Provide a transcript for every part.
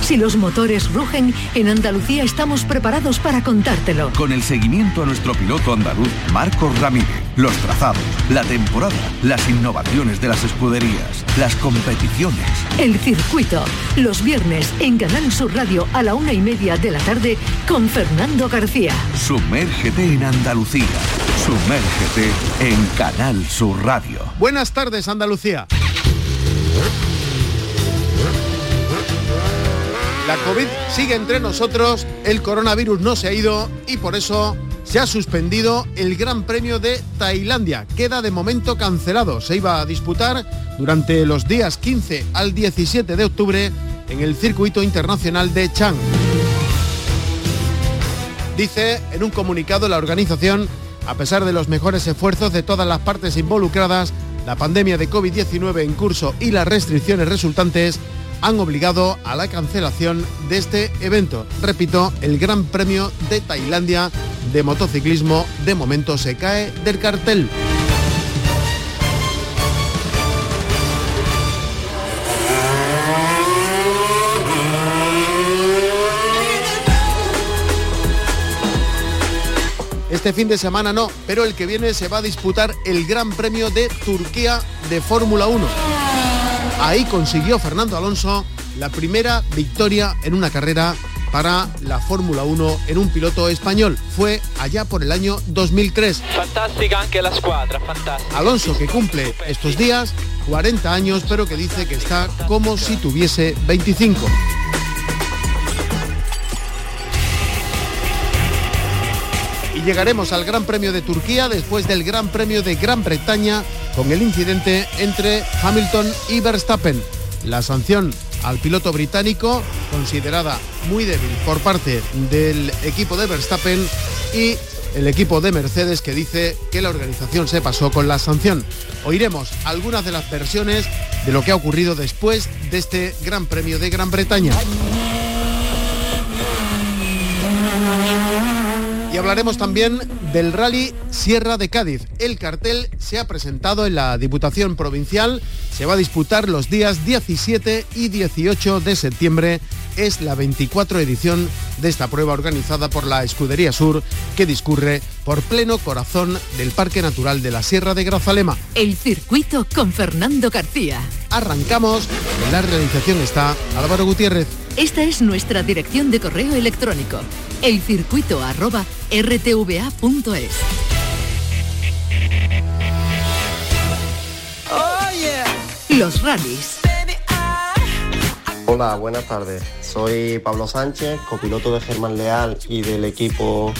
Si los motores rugen, en Andalucía estamos preparados para contártelo. Con el seguimiento a nuestro piloto andaluz, Marcos Ramírez, los trazados, la temporada, las innovaciones de las escuderías, las competiciones. El circuito, los viernes en Canal Sur Radio a la una y media de la tarde con Fernando García. Sumérgete en Andalucía. Sumérgete en Canal Sur Radio. Buenas tardes, Andalucía. La COVID sigue entre nosotros, el coronavirus no se ha ido y por eso se ha suspendido el Gran Premio de Tailandia. Queda de momento cancelado. Se iba a disputar durante los días 15 al 17 de octubre en el circuito internacional de Chang. Dice en un comunicado la organización, a pesar de los mejores esfuerzos de todas las partes involucradas, la pandemia de COVID-19 en curso y las restricciones resultantes han obligado a la cancelación de este evento. Repito, el Gran Premio de Tailandia de motociclismo de momento se cae del cartel. Este fin de semana no, pero el que viene se va a disputar el Gran Premio de Turquía de Fórmula 1. Ahí consiguió Fernando Alonso la primera victoria en una carrera para la Fórmula 1 en un piloto español. Fue allá por el año 2003. Fantástica anche la squadra, fantástica. Alonso que cumple estos días 40 años, pero que dice que está como si tuviese 25. Llegaremos al Gran Premio de Turquía después del Gran Premio de Gran Bretaña con el incidente entre Hamilton y Verstappen. La sanción al piloto británico, considerada muy débil por parte del equipo de Verstappen y el equipo de Mercedes que dice que la organización se pasó con la sanción. Oiremos algunas de las versiones de lo que ha ocurrido después de este Gran Premio de Gran Bretaña. Y hablaremos también del rally Sierra de Cádiz. El cartel se ha presentado en la Diputación Provincial. Se va a disputar los días 17 y 18 de septiembre. Es la 24 edición de esta prueba organizada por la Escudería Sur que discurre por pleno corazón del Parque Natural de la Sierra de Grazalema. El circuito con Fernando García. Arrancamos. En la realización está Álvaro Gutiérrez. Esta es nuestra dirección de correo electrónico elcircuito arroba rtva.es. Los rallies. Hola, buenas tardes. Soy Pablo Sánchez, copiloto de Germán Leal y del equipo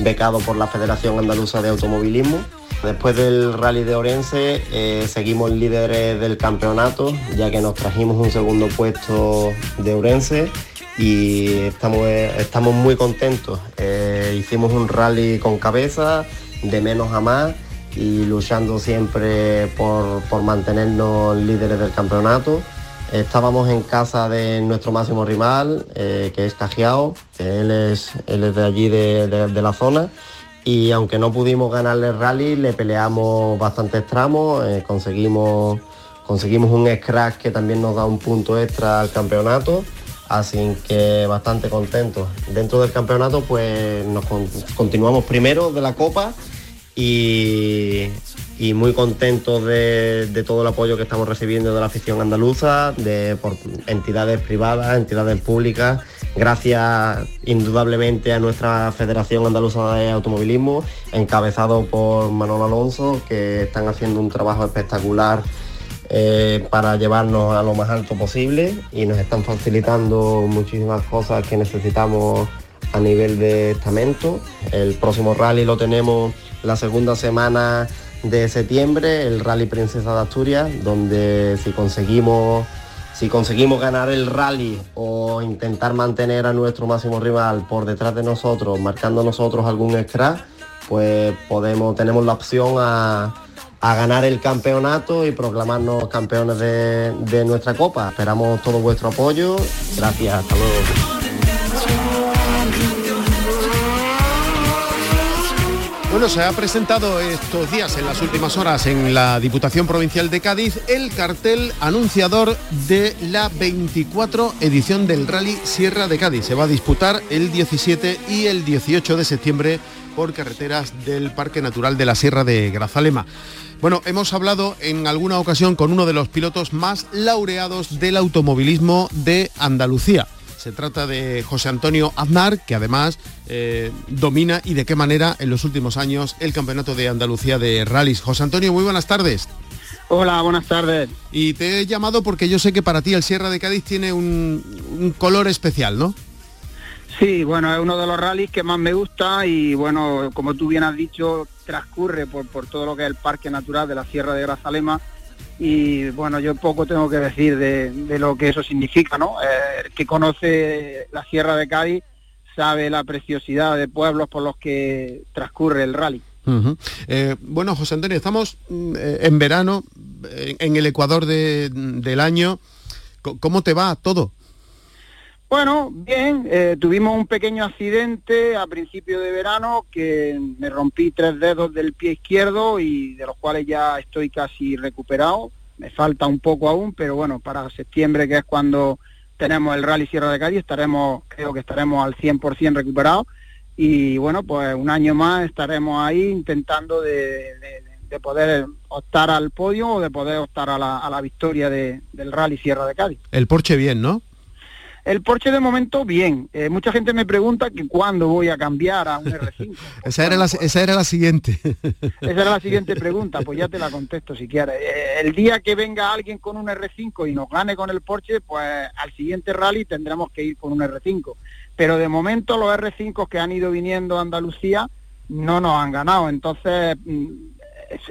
becado por la Federación Andaluza de Automovilismo. Después del rally de Orense eh, seguimos líderes del campeonato, ya que nos trajimos un segundo puesto de Orense y estamos, estamos muy contentos. Eh, hicimos un rally con cabeza, de menos a más y luchando siempre por, mantenernos líderes del campeonato. Estábamos en casa de nuestro máximo rival, eh, que es Cajiao, él es, él es de allí de, la zona. Y aunque no pudimos ganarle el rally, le peleamos bastantes tramos, eh, conseguimos, conseguimos un scratch que también nos da un punto extra al campeonato así que bastante contentos. Dentro del campeonato pues nos continuamos primero de la Copa y, muy contentos de, todo el apoyo que estamos recibiendo de la afición andaluza, de por entidades privadas, entidades públicas, gracias indudablemente a nuestra Federación Andaluza de Automovilismo, encabezado por Manuel Alonso, que están haciendo un trabajo espectacular eh, para llevarnos a lo más alto posible y nos están facilitando muchísimas cosas que necesitamos a nivel de estamento. El próximo rally lo tenemos la segunda semana de septiembre, el Rally Princesa de Asturias, donde si conseguimos si conseguimos ganar el rally o intentar mantener a nuestro máximo rival por detrás de nosotros, marcando nosotros algún extra, pues podemos, tenemos la opción a, a ganar el campeonato y proclamarnos campeones de, nuestra copa. Esperamos todo vuestro apoyo. Gracias, hasta luego. Bueno, se ha presentado estos días, en las últimas horas, en la Diputación Provincial de Cádiz, el cartel anunciador de la 24 edición del Rally Sierra de Cádiz. Se va a disputar el 17 y el 18 de septiembre por carreteras del Parque Natural de la Sierra de Grazalema. Bueno, hemos hablado en alguna ocasión con uno de los pilotos más laureados del automovilismo de Andalucía. Se trata de José Antonio Aznar, que además eh, domina y de qué manera en los últimos años el Campeonato de Andalucía de Rallys. José Antonio, muy buenas tardes. Hola, buenas tardes. Y te he llamado porque yo sé que para ti el Sierra de Cádiz tiene un, color especial, ¿no? Sí, bueno, es uno de los rallies que más me gusta y bueno, como tú bien has dicho, transcurre por, por todo lo que es el Parque Natural de la Sierra de Grazalema y bueno, yo poco tengo que decir de, lo que eso significa, ¿no? Eh, que conoce la Sierra de Cádiz sabe la preciosidad de pueblos por los que transcurre el rally. Eh, bueno, José Antonio, estamos mm, eh, en verano, en el Ecuador del año. ¿Cómo te va todo? Bueno, bien, eh, tuvimos un pequeño accidente a principio de verano que me rompí tres dedos del pie izquierdo y de los cuales ya estoy casi recuperado. Me falta un poco aún, pero bueno, para septiembre, que es cuando tenemos el Rally Sierra de Cádiz, estaremos, creo que estaremos al 100% recuperados y bueno, pues un año más estaremos ahí intentando de, poder optar al podio o de poder optar a la, a la victoria del Rally Sierra de Cádiz. El Porsche bien, ¿no? El Porsche de momento bien. Eh, mucha gente me pregunta que cuándo voy a cambiar a un R5. esa, era la, pues, esa era la siguiente. esa era la siguiente pregunta, pues ya te la contesto si quieres. Eh, el día que venga alguien con un R5 y nos gane con el Porsche, pues al siguiente rally tendremos que ir con un R5. Pero de momento los R5 que han ido viniendo a Andalucía no nos han ganado. Entonces, mm,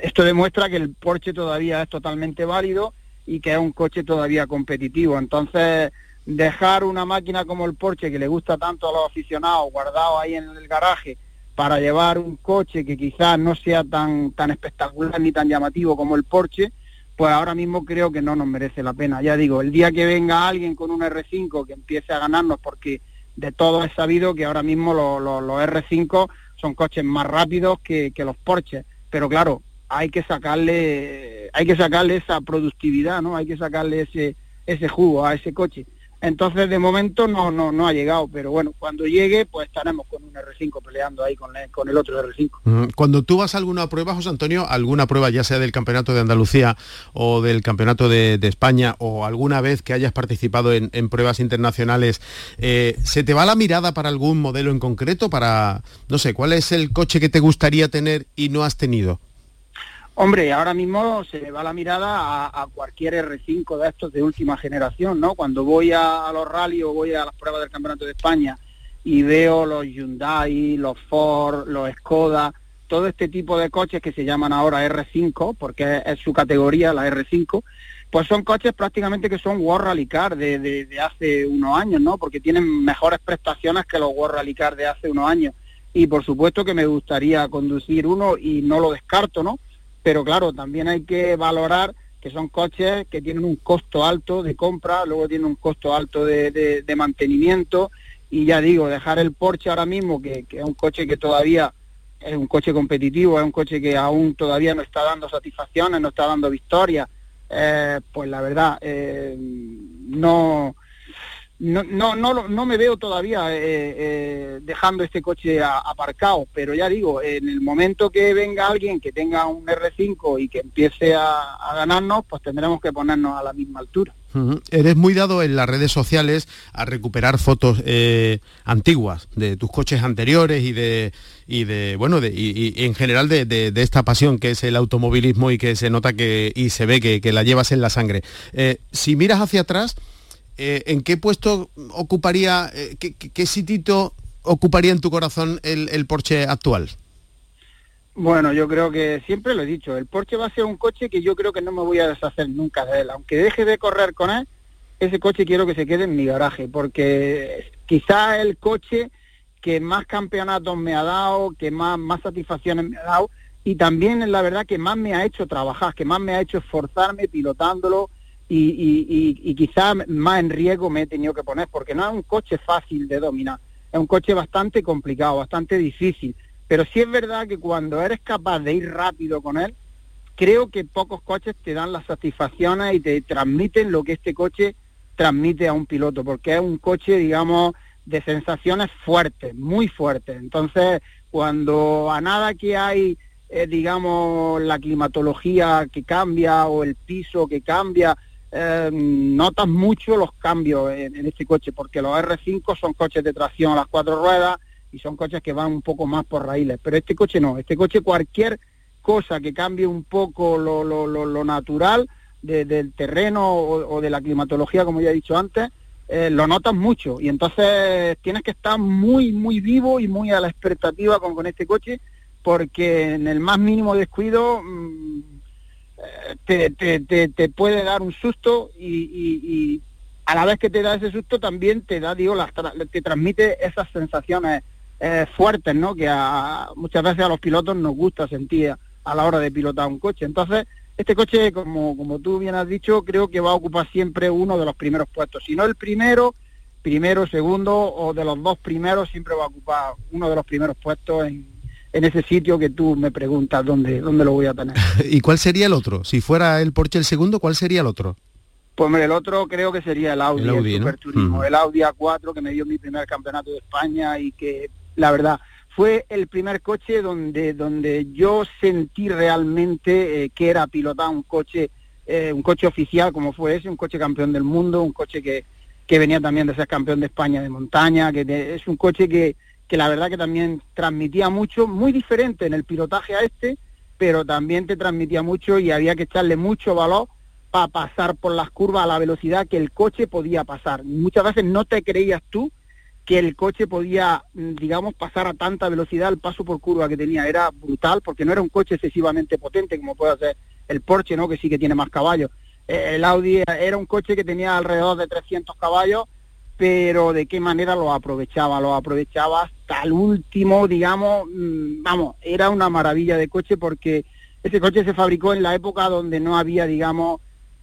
esto demuestra que el Porsche todavía es totalmente válido y que es un coche todavía competitivo. Entonces, dejar una máquina como el Porsche que le gusta tanto a los aficionados guardado ahí en el garaje para llevar un coche que quizás no sea tan tan espectacular ni tan llamativo como el Porsche, pues ahora mismo creo que no nos merece la pena. Ya digo, el día que venga alguien con un R5 que empiece a ganarnos, porque de todo es sabido que ahora mismo los, R5 son coches más rápidos que, que los Porsche, pero claro, hay que sacarle, hay que sacarle esa productividad, ¿no? Hay que sacarle ese, ese jugo a ese coche. Entonces, de momento no, no, no ha llegado, pero bueno, cuando llegue, pues estaremos con un R5 peleando ahí con el, con el otro R5. Cuando tú vas a alguna prueba, José Antonio, alguna prueba ya sea del Campeonato de Andalucía o del Campeonato de, España o alguna vez que hayas participado en, pruebas internacionales, eh, ¿se te va la mirada para algún modelo en concreto? Para, no sé, ¿cuál es el coche que te gustaría tener y no has tenido? Hombre, ahora mismo se me va la mirada a, cualquier R5 de estos de última generación, ¿no? Cuando voy a, los rally o voy a las pruebas del Campeonato de España y veo los Hyundai, los Ford, los Skoda, todo este tipo de coches que se llaman ahora R5, porque es, su categoría, la R5, pues son coches prácticamente que son World Rally Car de, de, hace unos años, ¿no? Porque tienen mejores prestaciones que los World Rally Car de hace unos años. Y por supuesto que me gustaría conducir uno y no lo descarto, ¿no? Pero claro, también hay que valorar que son coches que tienen un costo alto de compra, luego tienen un costo alto de, mantenimiento. Y ya digo, dejar el Porsche ahora mismo, que, es un coche que todavía es un coche competitivo, es un coche que aún todavía no está dando satisfacciones, no está dando victorias, eh, pues la verdad, eh, no, no, no, no, no me veo todavía eh, eh, dejando este coche aparcado, pero ya digo, en el momento que venga alguien que tenga un R5 y que empiece a, ganarnos, pues tendremos que ponernos a la misma altura. Eres muy dado en las redes sociales a recuperar fotos eh, antiguas de tus coches anteriores y de y de bueno de, y, en general de, esta pasión que es el automovilismo y que se nota que y se ve que, la llevas en la sangre. si miras hacia atrás, eh, ¿en qué puesto ocuparía, eh, qué, qué, sitito ocuparía en tu corazón el, el, Porsche actual? Bueno, yo creo que siempre lo he dicho, el Porsche va a ser un coche que yo creo que no me voy a deshacer nunca de él. Aunque deje de correr con él, ese coche quiero que se quede en mi garaje, porque quizá el coche que más campeonatos me ha dado, que más, más satisfacciones me ha dado, y también la verdad que más me ha hecho trabajar, que más me ha hecho esforzarme pilotándolo, y, y, quizá más en riesgo me he tenido que poner, porque no es un coche fácil de dominar, es un coche bastante complicado, bastante difícil, Pero sí es verdad que cuando eres capaz de ir rápido con él, creo que pocos coches te dan las satisfacciones y te transmiten lo que este coche transmite a un piloto, porque es un coche, digamos, de sensaciones fuertes, muy fuertes. Entonces, cuando a nada que hay, eh, digamos, la climatología que cambia o el piso que cambia, eh, notas mucho los cambios en, este coche, porque los R5 son coches de tracción a las cuatro ruedas y son coches que van un poco más por raíles, pero este coche no, este coche cualquier cosa que cambie un poco lo, lo, lo, natural del terreno o, de la climatología, como ya he dicho antes, eh, lo notas mucho. Y entonces tienes que estar muy, muy vivo y muy a la expectativa con, con este coche porque en el más mínimo descuido mm, te, te, te, puede dar un susto y, a la vez que te da ese susto también te da, digo, las, te transmite esas sensaciones eh, fuertes, ¿no? Que a, muchas veces a los pilotos nos gusta sentir a la hora de pilotar un coche. Entonces, este coche, como, como tú bien has dicho, creo que va a ocupar siempre uno de los primeros puestos. Si no el primero, primero, segundo o de los dos primeros, siempre va a ocupar uno de los primeros puestos en, en ese sitio que tú me preguntas dónde, dónde lo voy a tener. ¿Y cuál sería el otro? Si fuera el Porsche el segundo, ¿cuál sería el otro? Pues el otro creo que sería el Audi, el, Audi, el el Audi A4 que me dio mi primer campeonato de España y que la verdad fue el primer coche donde, donde yo sentí realmente eh, que era pilotar un coche, eh, un coche oficial como fue ese, un coche campeón del mundo, un coche que, que venía también de ser campeón de España de montaña, que es un coche que, que la verdad que también transmitía mucho, muy diferente en el pilotaje a este, pero también te transmitía mucho y había que echarle mucho valor para pasar por las curvas a la velocidad que el coche podía pasar. Muchas veces no te creías tú que el coche podía, mm, digamos, pasar a tanta velocidad el paso por curva que tenía. Era brutal porque no era un coche excesivamente potente como puede ser el Porsche, ¿no? Que sí que tiene más caballos. Eh, el Audi era un coche que tenía alrededor de 300 caballos, pero de qué manera lo aprovechaba. Lo aprovechaba hasta el último, digamos, mm, vamos, era una maravilla de coche porque ese coche se fabricó en la época donde no había, digamos,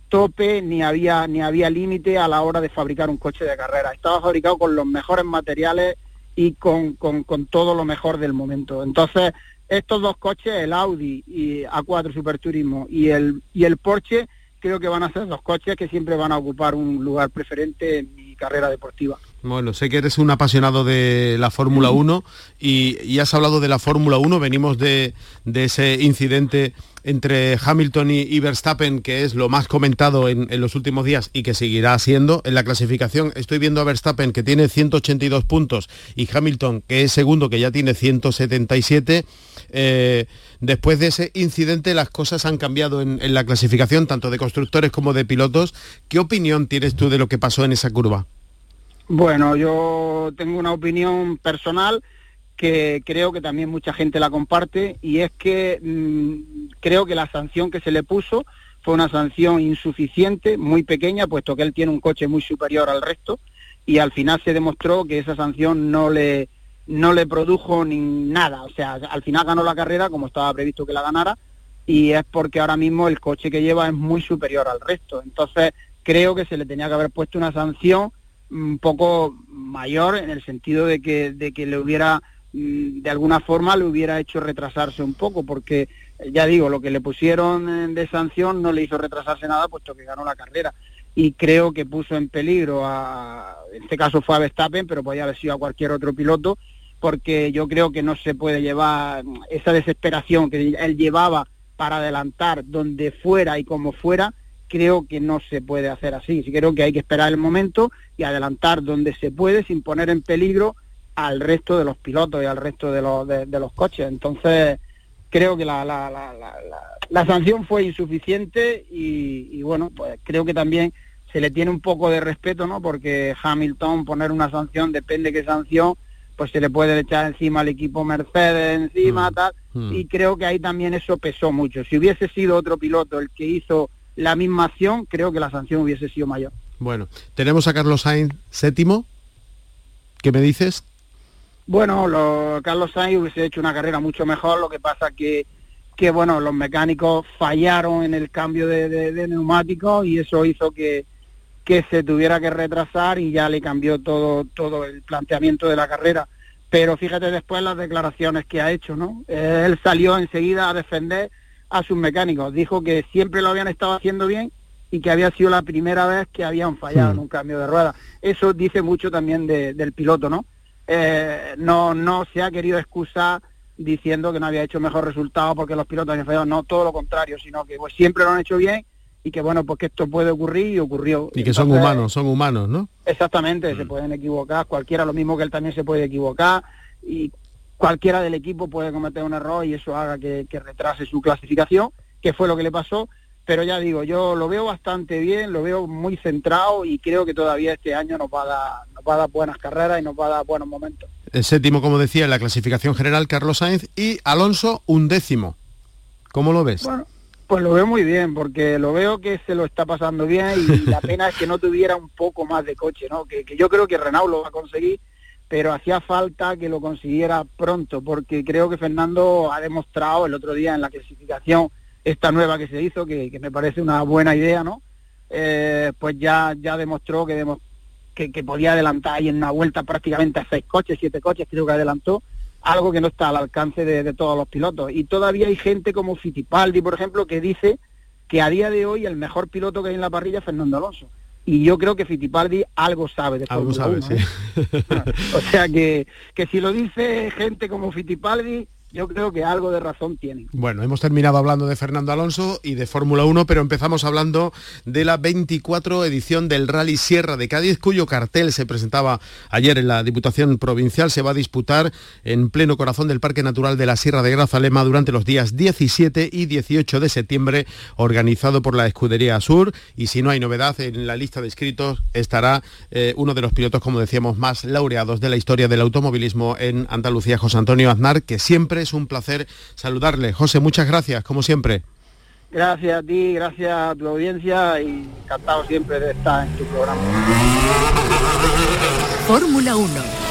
tope ni había ni había límite a la hora de fabricar un coche de carrera. Estaba fabricado con los mejores materiales y con, con, todo lo mejor del momento. Entonces, estos dos coches, el Audi y A4 Super Turismo y el, y el Porsche, creo que van a ser dos coches que siempre van a ocupar un lugar preferente en carrera deportiva. Bueno, sé que eres un apasionado de la Fórmula 1 y, has hablado de la Fórmula 1, venimos de, ese incidente entre Hamilton y, Verstappen, que es lo más comentado en, los últimos días y que seguirá siendo en la clasificación. Estoy viendo a Verstappen que tiene 182 puntos y Hamilton, que es segundo, que ya tiene 177. Eh, después de ese incidente las cosas han cambiado en, en la clasificación, tanto de constructores como de pilotos. ¿Qué opinión tienes tú de lo que pasó en esa curva? Bueno, yo tengo una opinión personal que creo que también mucha gente la comparte y es que mm, creo que la sanción que se le puso fue una sanción insuficiente, muy pequeña, puesto que él tiene un coche muy superior al resto y al final se demostró que esa sanción no le no le produjo ni nada, o sea, al final ganó la carrera como estaba previsto que la ganara y es porque ahora mismo el coche que lleva es muy superior al resto. Entonces, creo que se le tenía que haber puesto una sanción un poco mayor en el sentido de que, de que le hubiera, mm, de alguna forma, le hubiera hecho retrasarse un poco, porque eh, ya digo, lo que le pusieron eh, de sanción no le hizo retrasarse nada, puesto que ganó la carrera. Y creo que puso en peligro a, en este caso fue a Verstappen, pero podía haber sido a cualquier otro piloto, porque yo creo que no se puede llevar esa desesperación que él llevaba para adelantar donde fuera y como fuera, creo que no se puede hacer así. Creo que hay que esperar el momento y adelantar donde se puede sin poner en peligro al resto de los pilotos y al resto de los, de, los coches. Entonces, creo que la, la, la, la sanción fue insuficiente y, y, bueno, pues creo que también se le tiene un poco de respeto, ¿no? Porque Hamilton poner una sanción, depende qué sanción, pues se le puede echar encima al equipo Mercedes, encima, mm. tal, mm. y creo que ahí también eso pesó mucho. Si hubiese sido otro piloto el que hizo la misma acción, creo que la sanción hubiese sido mayor. Bueno, tenemos a Carlos Sainz séptimo. ¿Qué me dices? Bueno, lo, Carlos Sainz hubiese hecho una carrera mucho mejor, lo que pasa que que bueno, los mecánicos fallaron en el cambio de, de, neumáticos y eso hizo que, que se tuviera que retrasar y ya le cambió todo, todo el planteamiento de la carrera pero fíjate después las declaraciones que ha hecho, ¿no? Él salió enseguida a defender a sus mecánicos, dijo que siempre lo habían estado haciendo bien y que había sido la primera vez que habían fallado en hmm. un cambio de rueda. Eso dice mucho también del piloto, ¿no? Eh, no, no se ha querido excusar diciendo que no había hecho mejor resultado porque los pilotos habían fallado, no todo lo contrario, sino que pues, siempre lo han hecho bien y que bueno, pues que esto puede ocurrir y ocurrió. Y que son humanos, son humanos, ¿no? Exactamente, se mm. pueden equivocar, cualquiera, lo mismo que él también se puede equivocar y cualquiera del equipo puede cometer un error y eso haga que, retrase su clasificación, que fue lo que le pasó, pero ya digo, yo lo veo bastante bien, lo veo muy centrado y creo que todavía este año nos va a dar, nos va a dar buenas carreras y nos va a dar buenos momentos. El séptimo, como decía, en la clasificación general, Carlos Sainz y Alonso, un décimo. ¿Cómo lo ves? Pues lo veo muy bien, porque lo veo que se lo está pasando bien y la pena es que no tuviera un poco más de coche, ¿no? Que, yo creo que Renault lo va a conseguir, pero hacía falta que lo consiguiera pronto, porque creo que Fernando ha demostrado el otro día en la clasificación esta nueva que se hizo, que, me parece una buena idea, ¿no? Eh, pues ya, ya demostró que, que, que podía adelantar ahí en una vuelta prácticamente a seis coches, siete coches, creo que adelantó algo que no está al alcance de, todos los pilotos. Y todavía hay gente como Fittipaldi, por ejemplo, que dice que a día de hoy el mejor piloto que hay en la parrilla es Fernando Alonso. Y yo creo que Fittipaldi algo sabe de Algo sabe, sí. ¿eh? o sea que, que si lo dice gente como Fittipaldi, yo creo que algo de razón tienen. Bueno, hemos terminado hablando de Fernando Alonso y de Fórmula 1, pero empezamos hablando de la 24 edición del Rally Sierra de Cádiz, cuyo cartel se presentaba ayer en la Diputación Provincial. Se va a disputar en pleno corazón del Parque Natural de la Sierra de Grazalema durante los días 17 y 18 de septiembre, organizado por la Escudería Sur. Y si no hay novedad, en la lista de inscritos estará eh, uno de los pilotos, como decíamos, más laureados de la historia del automovilismo en Andalucía, José Antonio Aznar, que siempre es un placer saludarle. José, muchas gracias, como siempre. Gracias a ti, gracias a tu audiencia y encantado siempre de estar en tu programa. Fórmula 1.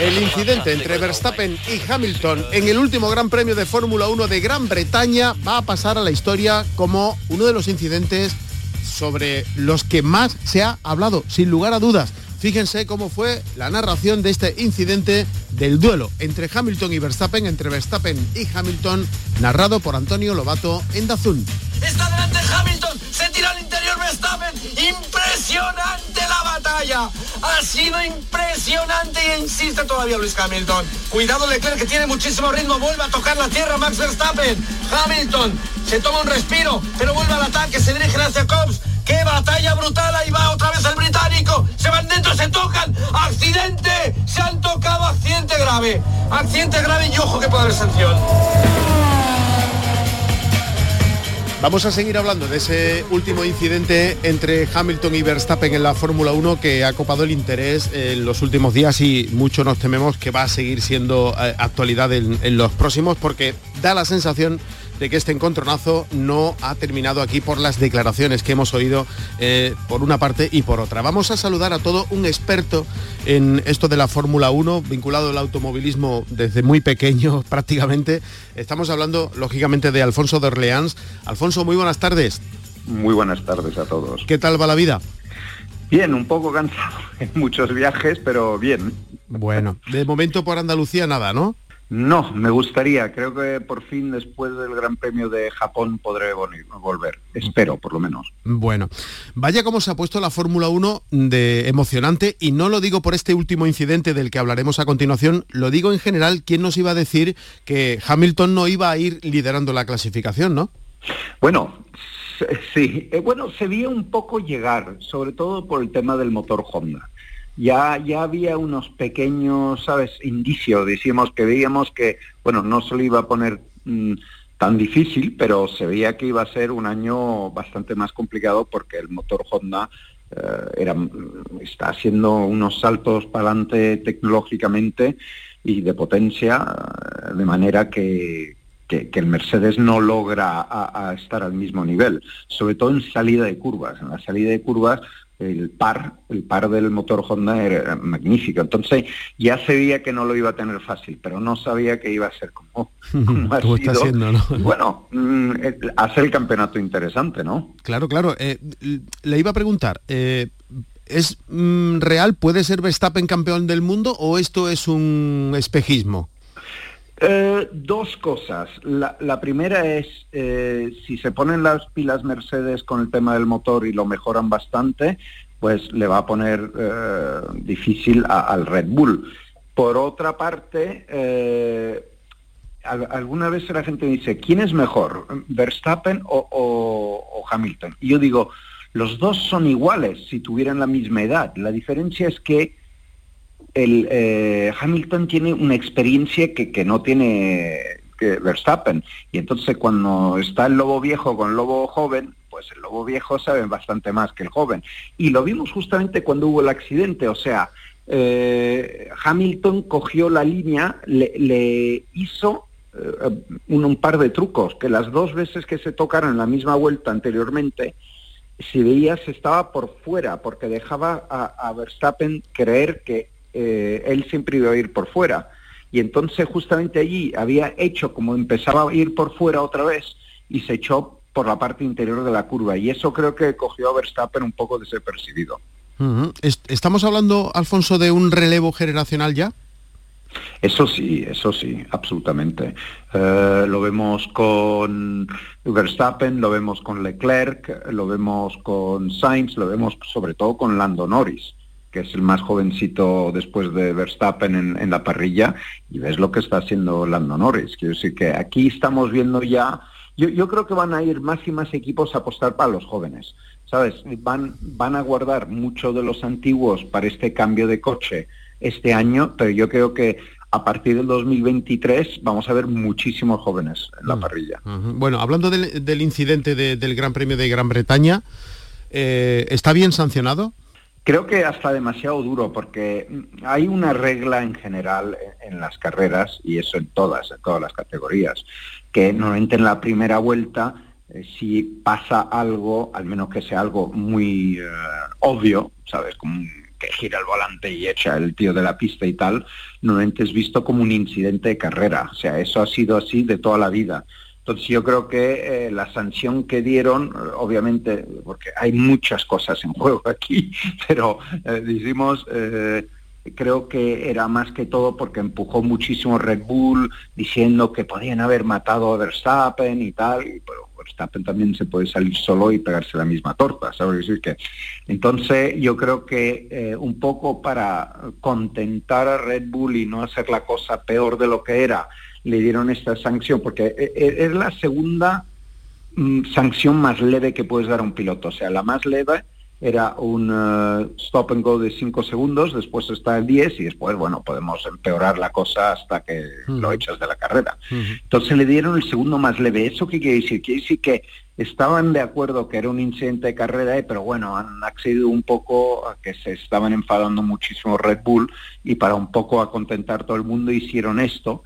El incidente entre Verstappen y Hamilton en el último Gran Premio de Fórmula 1 de Gran Bretaña va a pasar a la historia como uno de los incidentes sobre los que más se ha hablado, sin lugar a dudas. Fíjense cómo fue la narración de este incidente del duelo entre Hamilton y Verstappen, entre Verstappen y Hamilton, narrado por Antonio Lobato en Dazún. Está delante Hamilton, se tira al interior Verstappen. Impresionante la batalla. Ha sido impresionante y insiste todavía Luis Hamilton. Cuidado Leclerc que tiene muchísimo ritmo, vuelve a tocar la tierra Max Verstappen. Hamilton se toma un respiro, pero vuelve al ataque, se dirige hacia Cobbs ¡Qué batalla brutal! Ahí va otra vez grave. Y ojo que haber sanción. Vamos a seguir hablando de ese último incidente entre Hamilton y Verstappen en la Fórmula 1 que ha copado el interés en los últimos días y mucho nos tememos que va a seguir siendo eh, actualidad en los próximos porque da la sensación de que este encontronazo no ha terminado aquí por las declaraciones que hemos oído eh, por una parte y por otra. Vamos a saludar a todo un experto en esto de la Fórmula 1, vinculado al automovilismo desde muy pequeño prácticamente. Estamos hablando lógicamente de Alfonso de Orleans. Alfonso, muy buenas tardes. Muy buenas tardes a todos. ¿Qué tal va la vida? Bien, un poco cansado en muchos viajes, pero bien. Bueno, de momento por Andalucía nada, ¿no? No, me gustaría. Creo que por fin después del Gran Premio de Japón podré volver. Espero, por lo menos. Bueno, vaya como se ha puesto la Fórmula 1 de emocionante y no lo digo por este último incidente del que hablaremos a continuación, lo digo en general, ¿quién nos iba a decir que Hamilton no iba a ir liderando la clasificación, no? Bueno, sí, eh, bueno, se veía un poco llegar, sobre todo por el tema del motor Honda ya, ya había unos pequeños, ¿sabes?, indicios, decíamos que veíamos que, bueno, no se lo iba a poner mm, tan difícil, pero se veía que iba a ser un año bastante más complicado porque el motor Honda eh, era, está haciendo unos saltos para adelante tecnológicamente y de potencia, eh, de manera que, que, el Mercedes no logra estar al mismo nivel, sobre todo en salida de curvas. En la salida de curvas el par, el par del motor Honda era magnífico. Entonces ya sabía que no lo iba a tener fácil, pero no sabía que iba a ser como, ha sido. Bueno, mm, hacer el campeonato interesante, ¿no? Claro, claro. Eh, le iba a preguntar, eh, ¿Es mm, real? ¿Puede ser Verstappen campeón del mundo o esto es un espejismo? Eh, dos cosas. La, primera es, eh, si se ponen las pilas Mercedes con el tema del motor y lo mejoran bastante, pues le va a poner eh, difícil al Red Bull. Por otra parte, alguna vez la gente dice, ¿quién es mejor, Verstappen o Hamilton? Y yo digo, los dos son iguales si tuvieran la misma edad. La diferencia es que el, eh, Hamilton tiene una experiencia que, no tiene que Verstappen. Y entonces cuando está el lobo viejo con el lobo joven, pues el lobo viejo sabe bastante más que el joven. Y lo vimos justamente cuando hubo el accidente. O sea, eh, Hamilton cogió la línea, le, hizo eh, un, par de trucos, que las dos veces que se tocaron en la misma vuelta anteriormente, si veías estaba por fuera, porque dejaba a Verstappen creer que eh, él siempre iba a ir por fuera. Y entonces justamente allí había hecho como empezaba a ir por fuera otra vez y se echó por la parte interior de la curva. Y eso creo que cogió a Verstappen un poco desapercibido. ¿Estamos hablando, Alfonso, de un relevo generacional ya? Eso sí, eso sí, absolutamente. Eh, lo vemos con Verstappen, lo vemos con Leclerc, lo vemos con Sainz, lo vemos sobre todo con Lando Norris que es el más jovencito después de Verstappen en, la parrilla, y ves lo que está haciendo Lando Norris. Quiero decir que aquí estamos viendo ya, yo, creo que van a ir más y más equipos a apostar para los jóvenes, ¿sabes? Van, van a guardar mucho de los antiguos para este cambio de coche este año, pero yo creo que a partir del 2023 vamos a ver muchísimos jóvenes en la parrilla. Bueno, hablando del, incidente del Gran Premio de Gran Bretaña, eh, ¿está bien sancionado? Creo que hasta demasiado duro porque hay una regla en general en las carreras y eso en todas, en todas las categorías, que normalmente en la primera vuelta eh, si pasa algo, al menos que sea algo muy eh, obvio, ¿sabes? Como que gira el volante y echa el tío de la pista y tal, normalmente es visto como un incidente de carrera. O sea, eso ha sido así de toda la vida. Entonces yo creo que eh, la sanción que dieron, obviamente, porque hay muchas cosas en juego aquí, pero eh, decimos, eh, creo que era más que todo porque empujó muchísimo Red Bull diciendo que podían haber matado a Verstappen y tal, pero Verstappen también se puede salir solo y pegarse la misma torta, ¿sabes? decir que entonces yo creo que un poco para contentar a Red Bull y no hacer la cosa peor de lo que era, le dieron esta sanción, porque e, e, es la segunda mm, sanción más leve que puedes dar a un piloto. O sea, la más leve era un eh, stop and go de 5 segundos, después está el 10 y después, bueno, podemos empeorar la cosa hasta que lo echas de la carrera. Entonces le dieron el segundo más leve. ¿Eso qué quiere decir? Quiere decir que estaban de acuerdo que era un incidente de carrera, eh, pero bueno, han accedido un poco a que se estaban enfadando muchísimo Red Bull y para un poco a contentar todo el mundo hicieron esto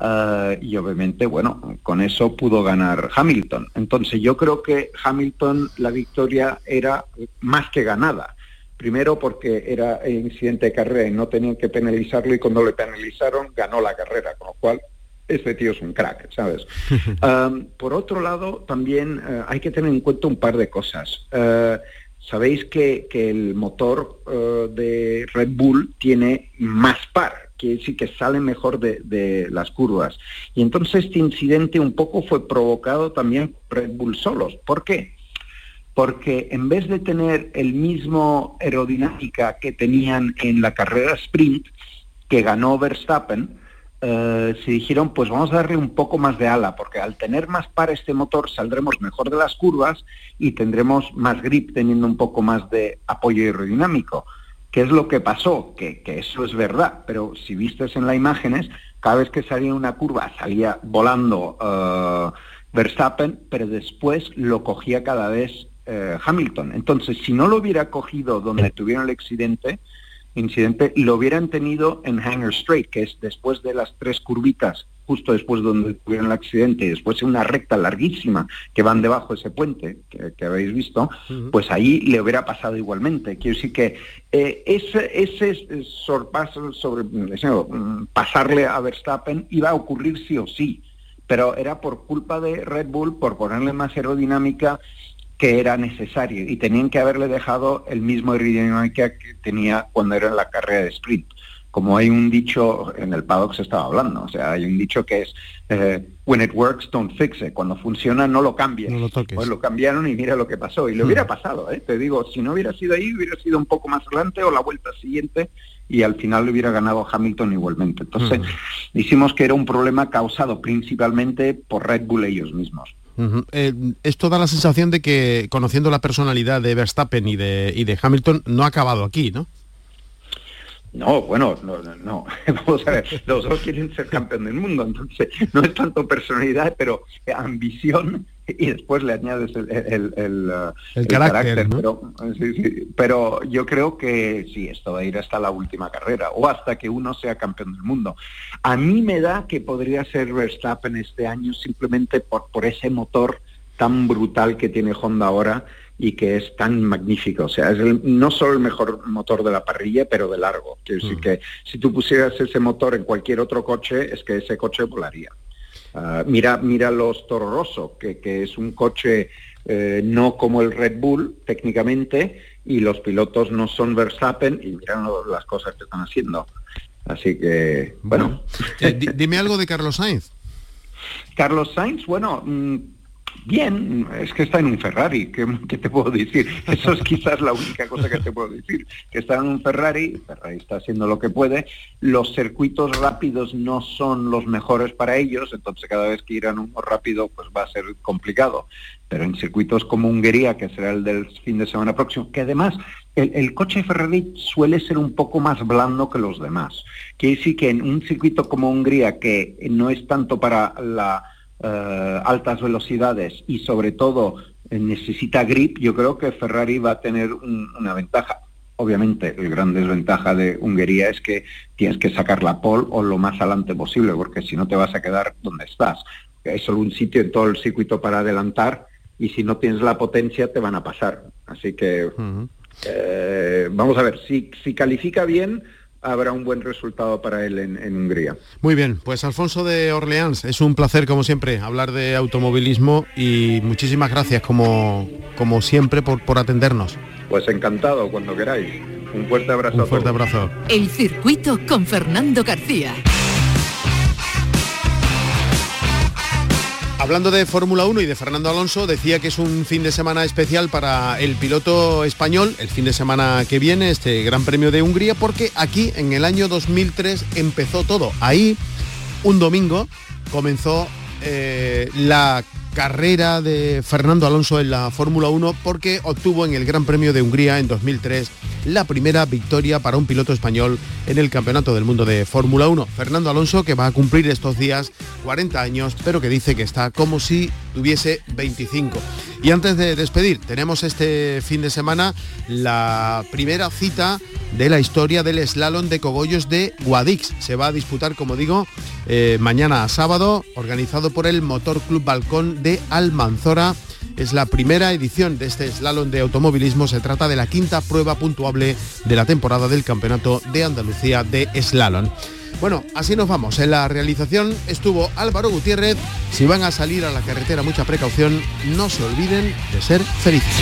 eh, y obviamente, bueno, con eso pudo ganar Hamilton. Entonces yo creo que Hamilton la victoria era más que ganada. Primero porque era incidente de carrera y no tenían que penalizarlo y cuando le penalizaron ganó la carrera, con lo cual este tío es un crack, ¿sabes? Um, por otro lado, también uh, hay que tener en cuenta un par de cosas. Uh, Sabéis que, que, el motor uh, de Red Bull tiene más par, que decir que sale mejor de, las curvas. Y entonces este incidente un poco fue provocado también por Red Bull solos. ¿Por qué? Porque en vez de tener el mismo aerodinámica que tenían en la carrera sprint, que ganó Verstappen, eh, se dijeron, pues vamos a darle un poco más de ala, porque al tener más par este motor saldremos mejor de las curvas y tendremos más grip teniendo un poco más de apoyo aerodinámico. ¿Qué es lo que pasó? Que, eso es verdad, pero si vistes en las imágenes, cada vez que salía una curva salía volando uh, Verstappen, pero después lo cogía cada vez uh, Hamilton. Entonces, si no lo hubiera cogido donde tuvieron el accidente, incidente, lo hubieran tenido en Hanger Straight, que es después de las tres curvitas justo después donde tuvieron el accidente y después en una recta larguísima que van debajo de ese puente que, habéis visto, pues ahí le hubiera pasado igualmente. Quiero decir que eh, ese, ese sorpaso sobre mm, pasarle a Verstappen iba a ocurrir sí o sí, pero era por culpa de Red Bull, por ponerle más aerodinámica que era necesario y tenían que haberle dejado el mismo aerodinámica que tenía cuando era en la carrera de sprint. Como hay un dicho, en el paddock se estaba hablando, o sea, hay un dicho que es, eh, when it works, don't fix it. Cuando funciona, no lo cambies. No lo toques. Pues lo cambiaron y mira lo que pasó. Y le hubiera pasado, ¿eh? te digo, si no hubiera sido ahí, hubiera sido un poco más adelante o la vuelta siguiente y al final le hubiera ganado Hamilton igualmente. Entonces, hicimos que era un problema causado principalmente por Red Bull ellos mismos. Eh, esto da la sensación de que, conociendo la personalidad de Verstappen y de, y de Hamilton, no ha acabado aquí, ¿no? No, bueno, no, no, vamos a ver, los dos quieren ser campeón del mundo, entonces no es tanto personalidad, pero ambición y después le añades el, el, el, el carácter, ¿no? pero, sí, sí, pero yo creo que sí, esto va a ir hasta la última carrera o hasta que uno sea campeón del mundo. A mí me da que podría ser Verstappen este año simplemente por, por ese motor tan brutal que tiene Honda ahora y que es tan magnífico. O sea, es el, no solo el mejor motor de la parrilla, pero de largo. Quiero decir Mm. que si tú pusieras ese motor en cualquier otro coche, es que ese coche volaría. Ah, mira, mira los Toro Rosso, que, que es un coche eh, no como el Red Bull técnicamente, y los pilotos no son Verstappen, y mira las cosas que están haciendo. Así que, bueno. Eh, di- dime algo de Carlos Sainz. Carlos Sainz, bueno, mm, bien, es que está en un Ferrari, ¿qué, qué te puedo decir? Eso es quizás la única cosa que te puedo decir, que está en un Ferrari, Ferrari está haciendo lo que puede, los circuitos rápidos no son los mejores para ellos, entonces cada vez que irán uno rápido pues va a ser complicado, pero en circuitos como Hungría, que será el del fin de semana próximo, que además el, el coche Ferrari suele ser un poco más blando que los demás. Quiere decir que en un circuito como Hungría, que no es tanto para la eh, altas velocidades y sobre todo eh, necesita grip, yo creo que Ferrari va a tener un- una ventaja. Obviamente, el gran desventaja de Hungría es que tienes que sacar la pole o lo más adelante posible, porque si no te vas a quedar donde estás. Hay solo un sitio en todo el circuito para adelantar y si no tienes la potencia te van a pasar. Así que eh, vamos a ver, si, si califica bien, habrá un buen resultado para él en, en Hungría. Muy bien, pues Alfonso de Orleans, es un placer como siempre hablar de automovilismo y muchísimas gracias como, como siempre por, por atendernos. Pues encantado, cuando queráis. Un fuerte abrazo. Un a fuerte todos. abrazo. El circuito con Fernando García. Hablando de Fórmula 1 y de Fernando Alonso, decía que es un fin de semana especial para el piloto español, el fin de semana que viene, este Gran Premio de Hungría, porque aquí en el año 2003 empezó todo. Ahí, un domingo, comenzó eh, la carrera de Fernando Alonso en la Fórmula 1 porque obtuvo en el Gran Premio de Hungría en 2003 la primera victoria para un piloto español en el Campeonato del Mundo de Fórmula 1. Fernando Alonso que va a cumplir estos días 40 años, pero que dice que está como si tuviese 25. Y antes de despedir, tenemos este fin de semana la primera cita de la historia del slalom de cogollos de Guadix. Se va a disputar, como digo, eh, mañana a sábado, organizado por el Motor Club Balcón de Almanzora. Es la primera edición de este slalom de automovilismo. Se trata de la quinta prueba puntuable de la temporada del Campeonato de Andalucía de Slalom. Bueno, así nos vamos. En la realización estuvo Álvaro Gutiérrez. Si van a salir a la carretera, mucha precaución. No se olviden de ser felices.